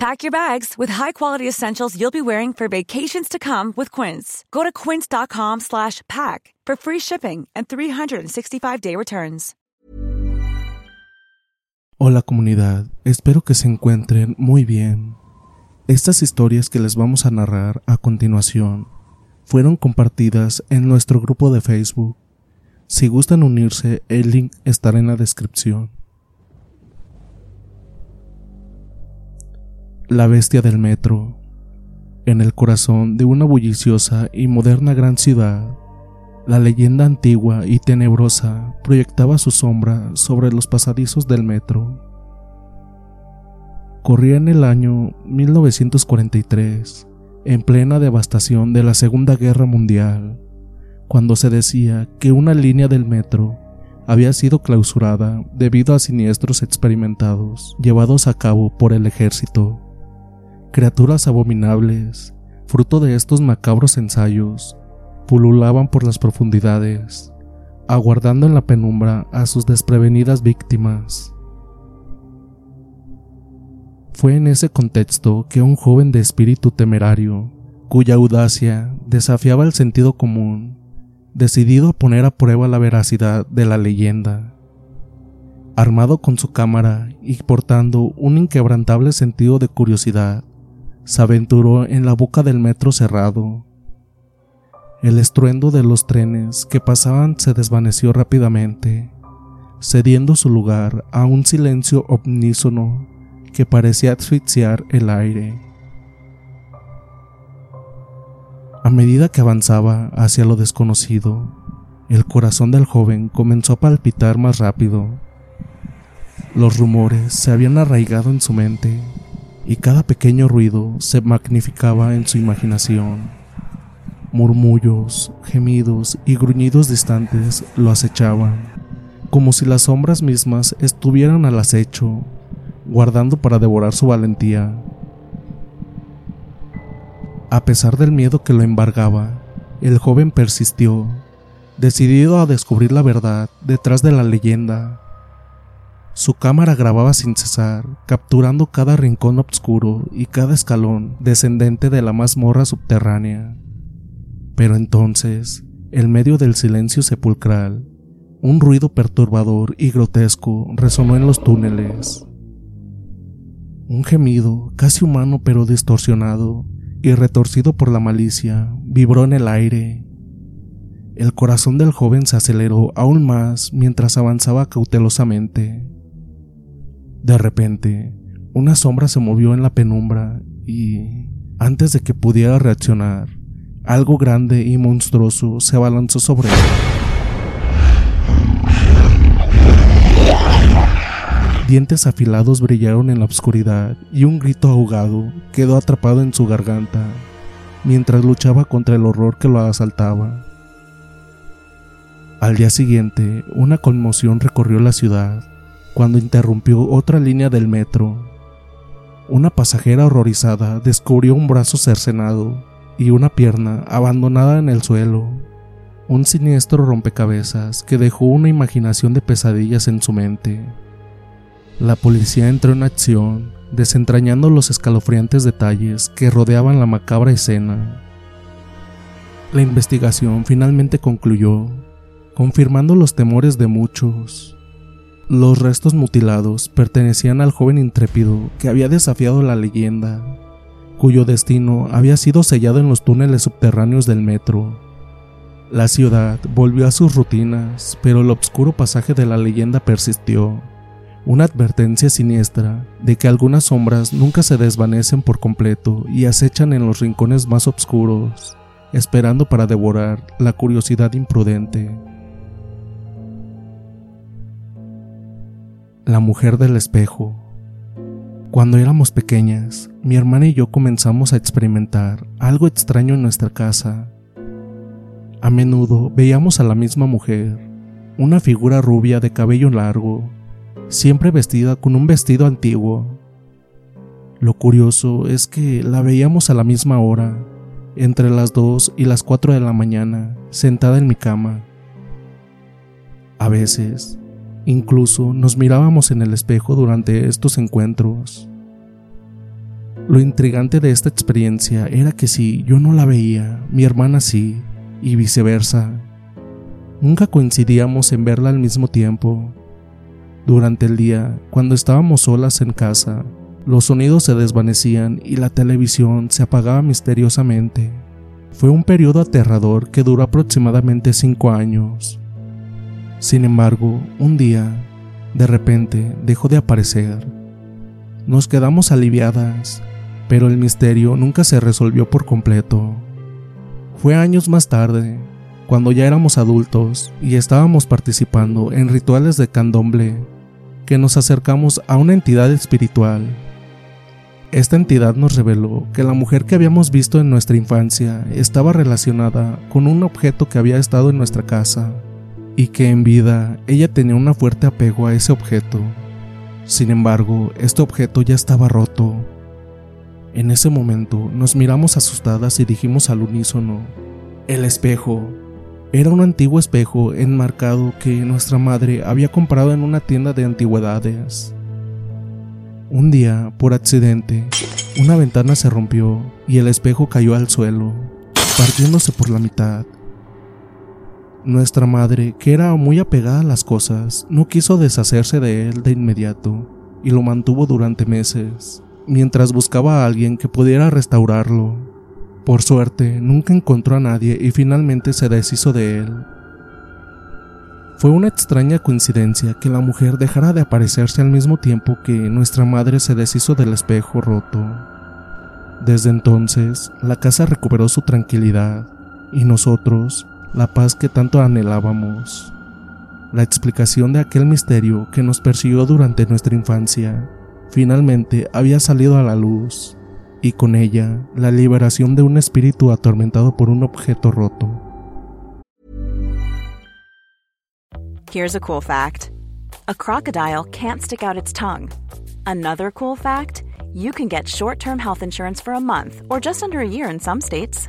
Pack your bags with high-quality essentials you'll be wearing for vacations to come with Quince. Go to quince.com slash pack for free shipping and 365-day returns. Hola comunidad, espero que se encuentren muy bien. Estas historias que les vamos a narrar a continuación fueron compartidas en nuestro grupo de Facebook. Si gustan unirse, el link estará en la descripción. La bestia del metro. En el corazón de una bulliciosa y moderna gran ciudad, la leyenda antigua y tenebrosa proyectaba su sombra sobre los pasadizos del metro. Corría en el año 1943, en plena devastación de la Segunda Guerra Mundial, cuando se decía que una línea del metro había sido clausurada debido a siniestros experimentados llevados a cabo por el ejército criaturas abominables, fruto de estos macabros ensayos, pululaban por las profundidades, aguardando en la penumbra a sus desprevenidas víctimas. Fue en ese contexto que un joven de espíritu temerario, cuya audacia desafiaba el sentido común, decidido a poner a prueba la veracidad de la leyenda, armado con su cámara y portando un inquebrantable sentido de curiosidad, se aventuró en la boca del metro cerrado. El estruendo de los trenes que pasaban se desvaneció rápidamente, cediendo su lugar a un silencio omnísono que parecía asfixiar el aire. A medida que avanzaba hacia lo desconocido, el corazón del joven comenzó a palpitar más rápido. Los rumores se habían arraigado en su mente y cada pequeño ruido se magnificaba en su imaginación. Murmullos, gemidos y gruñidos distantes lo acechaban, como si las sombras mismas estuvieran al acecho, guardando para devorar su valentía. A pesar del miedo que lo embargaba, el joven persistió, decidido a descubrir la verdad detrás de la leyenda su cámara grababa sin cesar, capturando cada rincón oscuro y cada escalón descendente de la mazmorra subterránea. Pero entonces, en medio del silencio sepulcral, un ruido perturbador y grotesco resonó en los túneles. Un gemido, casi humano pero distorsionado y retorcido por la malicia, vibró en el aire. El corazón del joven se aceleró aún más mientras avanzaba cautelosamente. De repente, una sombra se movió en la penumbra y, antes de que pudiera reaccionar, algo grande y monstruoso se abalanzó sobre él. Dientes afilados brillaron en la oscuridad y un grito ahogado quedó atrapado en su garganta mientras luchaba contra el horror que lo asaltaba. Al día siguiente, una conmoción recorrió la ciudad cuando interrumpió otra línea del metro. una pasajera horrorizada descubrió un brazo cercenado y una pierna abandonada en el suelo. Un siniestro rompecabezas que dejó una imaginación de pesadillas en su mente. La policía entró en acción, desentrañando los escalofriantes detalles que rodeaban la macabra escena. La investigación finalmente concluyó, confirmando los temores de muchos. Los restos mutilados pertenecían al joven intrépido que había desafiado la leyenda, cuyo destino había sido sellado en los túneles subterráneos del metro. La ciudad volvió a sus rutinas, pero el oscuro pasaje de la leyenda persistió, una advertencia siniestra de que algunas sombras nunca se desvanecen por completo y acechan en los rincones más oscuros, esperando para devorar la curiosidad imprudente. La mujer del espejo. Cuando éramos pequeñas, mi hermana y yo comenzamos a experimentar algo extraño en nuestra casa. A menudo veíamos a la misma mujer, una figura rubia de cabello largo, siempre vestida con un vestido antiguo. Lo curioso es que la veíamos a la misma hora, entre las 2 y las 4 de la mañana, sentada en mi cama. A veces, Incluso nos mirábamos en el espejo durante estos encuentros. Lo intrigante de esta experiencia era que si yo no la veía, mi hermana sí, y viceversa. Nunca coincidíamos en verla al mismo tiempo. Durante el día, cuando estábamos solas en casa, los sonidos se desvanecían y la televisión se apagaba misteriosamente. Fue un periodo aterrador que duró aproximadamente cinco años. Sin embargo, un día, de repente, dejó de aparecer. Nos quedamos aliviadas, pero el misterio nunca se resolvió por completo. Fue años más tarde, cuando ya éramos adultos y estábamos participando en rituales de candomblé, que nos acercamos a una entidad espiritual. Esta entidad nos reveló que la mujer que habíamos visto en nuestra infancia estaba relacionada con un objeto que había estado en nuestra casa y que en vida ella tenía un fuerte apego a ese objeto. Sin embargo, este objeto ya estaba roto. En ese momento nos miramos asustadas y dijimos al unísono, el espejo. Era un antiguo espejo enmarcado que nuestra madre había comprado en una tienda de antigüedades. Un día, por accidente, una ventana se rompió y el espejo cayó al suelo, partiéndose por la mitad. Nuestra madre, que era muy apegada a las cosas, no quiso deshacerse de él de inmediato y lo mantuvo durante meses, mientras buscaba a alguien que pudiera restaurarlo. Por suerte, nunca encontró a nadie y finalmente se deshizo de él. Fue una extraña coincidencia que la mujer dejara de aparecerse al mismo tiempo que nuestra madre se deshizo del espejo roto. Desde entonces, la casa recuperó su tranquilidad y nosotros, la paz que tanto anhelábamos, la explicación de aquel misterio que nos persiguió durante nuestra infancia, finalmente había salido a la luz, y con ella la liberación de un espíritu atormentado por un objeto roto. Here's a cool fact. A crocodile can't stick out its tongue. Another cool fact, you can get short-term health insurance for a month or just under a year in some states.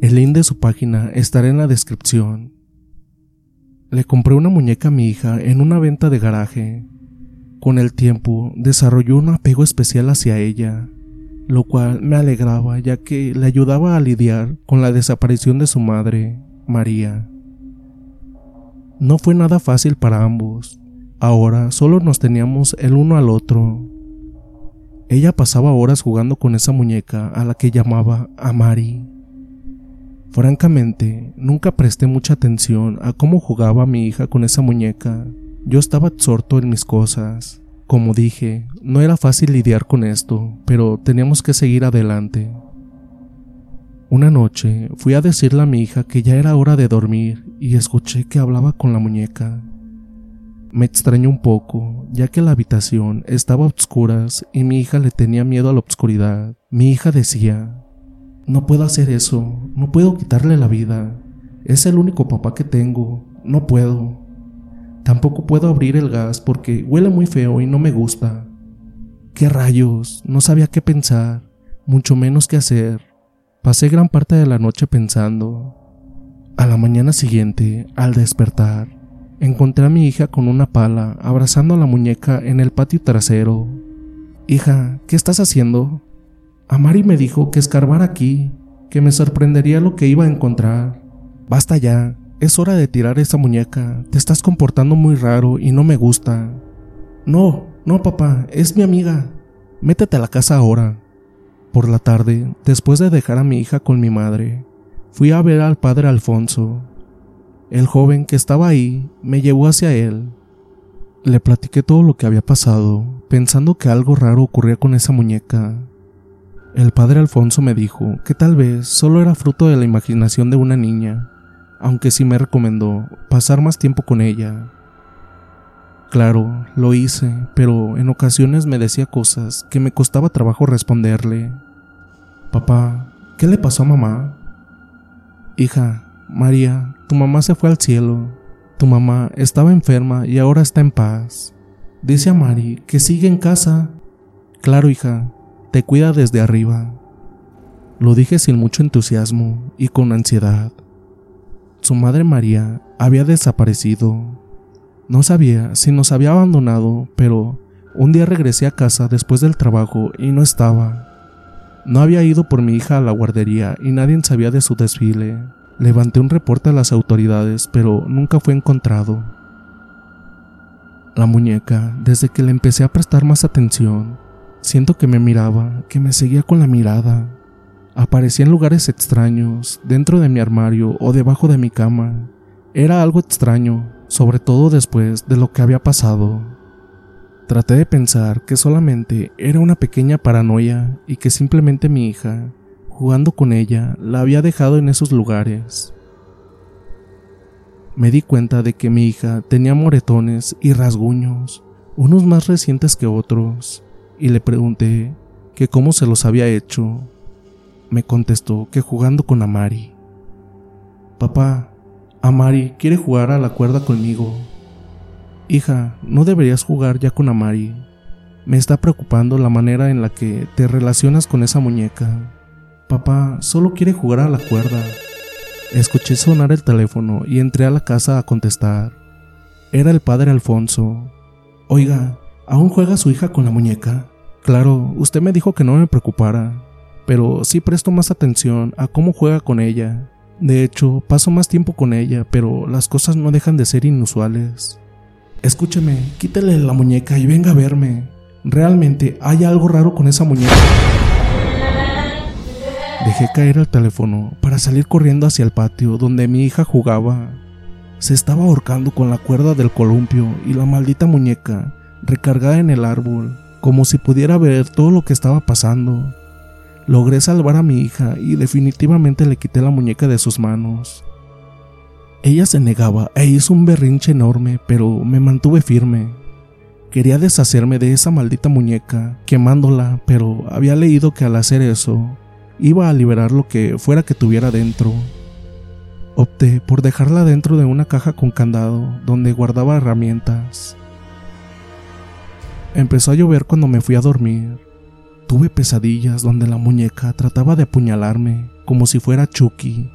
El link de su página estará en la descripción. Le compré una muñeca a mi hija en una venta de garaje. Con el tiempo desarrolló un apego especial hacia ella, lo cual me alegraba ya que le ayudaba a lidiar con la desaparición de su madre, María. No fue nada fácil para ambos. Ahora solo nos teníamos el uno al otro. Ella pasaba horas jugando con esa muñeca a la que llamaba Amari. Francamente, nunca presté mucha atención a cómo jugaba mi hija con esa muñeca. Yo estaba absorto en mis cosas. Como dije, no era fácil lidiar con esto, pero teníamos que seguir adelante. Una noche fui a decirle a mi hija que ya era hora de dormir y escuché que hablaba con la muñeca. Me extrañó un poco, ya que la habitación estaba a oscuras y mi hija le tenía miedo a la oscuridad. Mi hija decía, no puedo hacer eso, no puedo quitarle la vida. Es el único papá que tengo, no puedo. Tampoco puedo abrir el gas porque huele muy feo y no me gusta. ¿Qué rayos? No sabía qué pensar, mucho menos qué hacer. Pasé gran parte de la noche pensando. A la mañana siguiente, al despertar, encontré a mi hija con una pala abrazando a la muñeca en el patio trasero. Hija, ¿qué estás haciendo? Amari me dijo que escarbar aquí, que me sorprendería lo que iba a encontrar. Basta ya, es hora de tirar esa muñeca, te estás comportando muy raro y no me gusta. No, no papá, es mi amiga. Métete a la casa ahora. Por la tarde, después de dejar a mi hija con mi madre, fui a ver al padre Alfonso. El joven que estaba ahí me llevó hacia él. Le platiqué todo lo que había pasado, pensando que algo raro ocurría con esa muñeca. El padre Alfonso me dijo que tal vez solo era fruto de la imaginación de una niña, aunque sí me recomendó pasar más tiempo con ella. Claro, lo hice, pero en ocasiones me decía cosas que me costaba trabajo responderle. Papá, ¿qué le pasó a mamá? Hija, María, tu mamá se fue al cielo. Tu mamá estaba enferma y ahora está en paz. Dice a Mari que sigue en casa. Claro, hija, te cuida desde arriba. Lo dije sin mucho entusiasmo y con ansiedad. Su madre María había desaparecido. No sabía si nos había abandonado, pero un día regresé a casa después del trabajo y no estaba. No había ido por mi hija a la guardería y nadie sabía de su desfile. Levanté un reporte a las autoridades, pero nunca fue encontrado. La muñeca, desde que le empecé a prestar más atención, Siento que me miraba, que me seguía con la mirada. Aparecía en lugares extraños, dentro de mi armario o debajo de mi cama. Era algo extraño, sobre todo después de lo que había pasado. Traté de pensar que solamente era una pequeña paranoia y que simplemente mi hija, jugando con ella, la había dejado en esos lugares. Me di cuenta de que mi hija tenía moretones y rasguños, unos más recientes que otros y le pregunté que cómo se los había hecho. Me contestó que jugando con Amari. Papá, Amari quiere jugar a la cuerda conmigo. Hija, no deberías jugar ya con Amari. Me está preocupando la manera en la que te relacionas con esa muñeca. Papá solo quiere jugar a la cuerda. Escuché sonar el teléfono y entré a la casa a contestar. Era el padre Alfonso. Oiga, ¿aún juega su hija con la muñeca? Claro, usted me dijo que no me preocupara, pero sí presto más atención a cómo juega con ella. De hecho, paso más tiempo con ella, pero las cosas no dejan de ser inusuales. Escúcheme, quítele la muñeca y venga a verme. Realmente hay algo raro con esa muñeca. Dejé caer el teléfono para salir corriendo hacia el patio donde mi hija jugaba. Se estaba ahorcando con la cuerda del columpio y la maldita muñeca recargada en el árbol, como si pudiera ver todo lo que estaba pasando. Logré salvar a mi hija y definitivamente le quité la muñeca de sus manos. Ella se negaba e hizo un berrinche enorme, pero me mantuve firme. Quería deshacerme de esa maldita muñeca, quemándola, pero había leído que al hacer eso, iba a liberar lo que fuera que tuviera dentro. Opté por dejarla dentro de una caja con candado donde guardaba herramientas. Empezó a llover cuando me fui a dormir. Tuve pesadillas donde la muñeca trataba de apuñalarme como si fuera Chucky.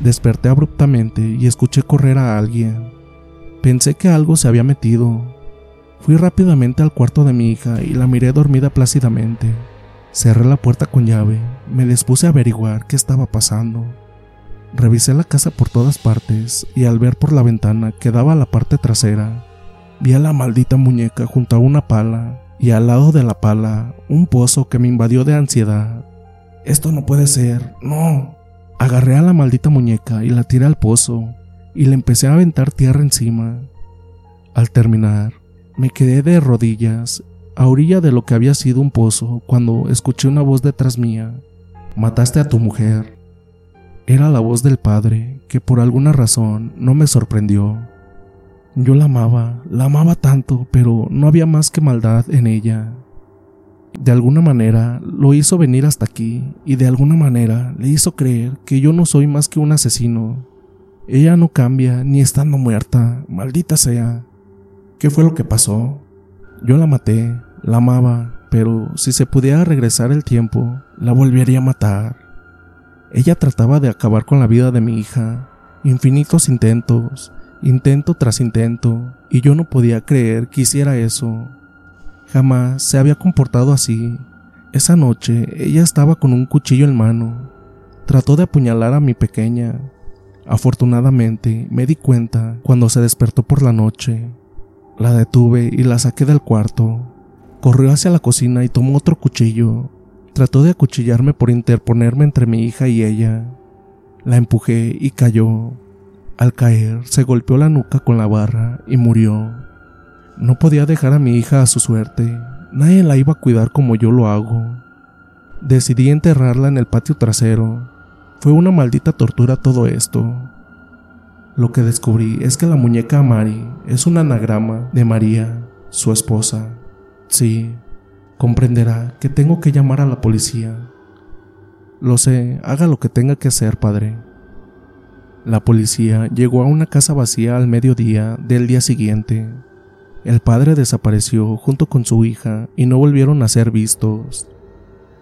Desperté abruptamente y escuché correr a alguien. Pensé que algo se había metido. Fui rápidamente al cuarto de mi hija y la miré dormida plácidamente. Cerré la puerta con llave, me dispuse a averiguar qué estaba pasando. Revisé la casa por todas partes y al ver por la ventana que daba a la parte trasera, vi a la maldita muñeca junto a una pala y al lado de la pala un pozo que me invadió de ansiedad. Esto no puede ser, no. Agarré a la maldita muñeca y la tiré al pozo y le empecé a aventar tierra encima. Al terminar, me quedé de rodillas a orilla de lo que había sido un pozo cuando escuché una voz detrás mía. Mataste a tu mujer. Era la voz del padre, que por alguna razón no me sorprendió. Yo la amaba, la amaba tanto, pero no había más que maldad en ella. De alguna manera lo hizo venir hasta aquí y de alguna manera le hizo creer que yo no soy más que un asesino. Ella no cambia ni estando muerta, maldita sea. ¿Qué fue lo que pasó? Yo la maté, la amaba, pero si se pudiera regresar el tiempo, la volvería a matar. Ella trataba de acabar con la vida de mi hija, infinitos intentos, intento tras intento, y yo no podía creer que hiciera eso. Jamás se había comportado así. Esa noche ella estaba con un cuchillo en mano. Trató de apuñalar a mi pequeña. Afortunadamente me di cuenta cuando se despertó por la noche. La detuve y la saqué del cuarto. Corrió hacia la cocina y tomó otro cuchillo. Trató de acuchillarme por interponerme entre mi hija y ella. La empujé y cayó. Al caer, se golpeó la nuca con la barra y murió. No podía dejar a mi hija a su suerte. Nadie la iba a cuidar como yo lo hago. Decidí enterrarla en el patio trasero. Fue una maldita tortura todo esto. Lo que descubrí es que la muñeca Mari es un anagrama de María, su esposa. Sí, comprenderá que tengo que llamar a la policía. Lo sé, haga lo que tenga que hacer, padre. La policía llegó a una casa vacía al mediodía del día siguiente. El padre desapareció junto con su hija y no volvieron a ser vistos.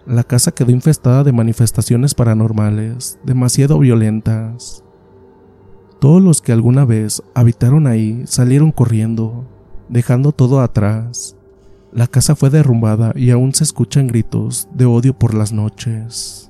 La casa quedó infestada de manifestaciones paranormales, demasiado violentas. Todos los que alguna vez habitaron ahí salieron corriendo, dejando todo atrás. La casa fue derrumbada y aún se escuchan gritos de odio por las noches.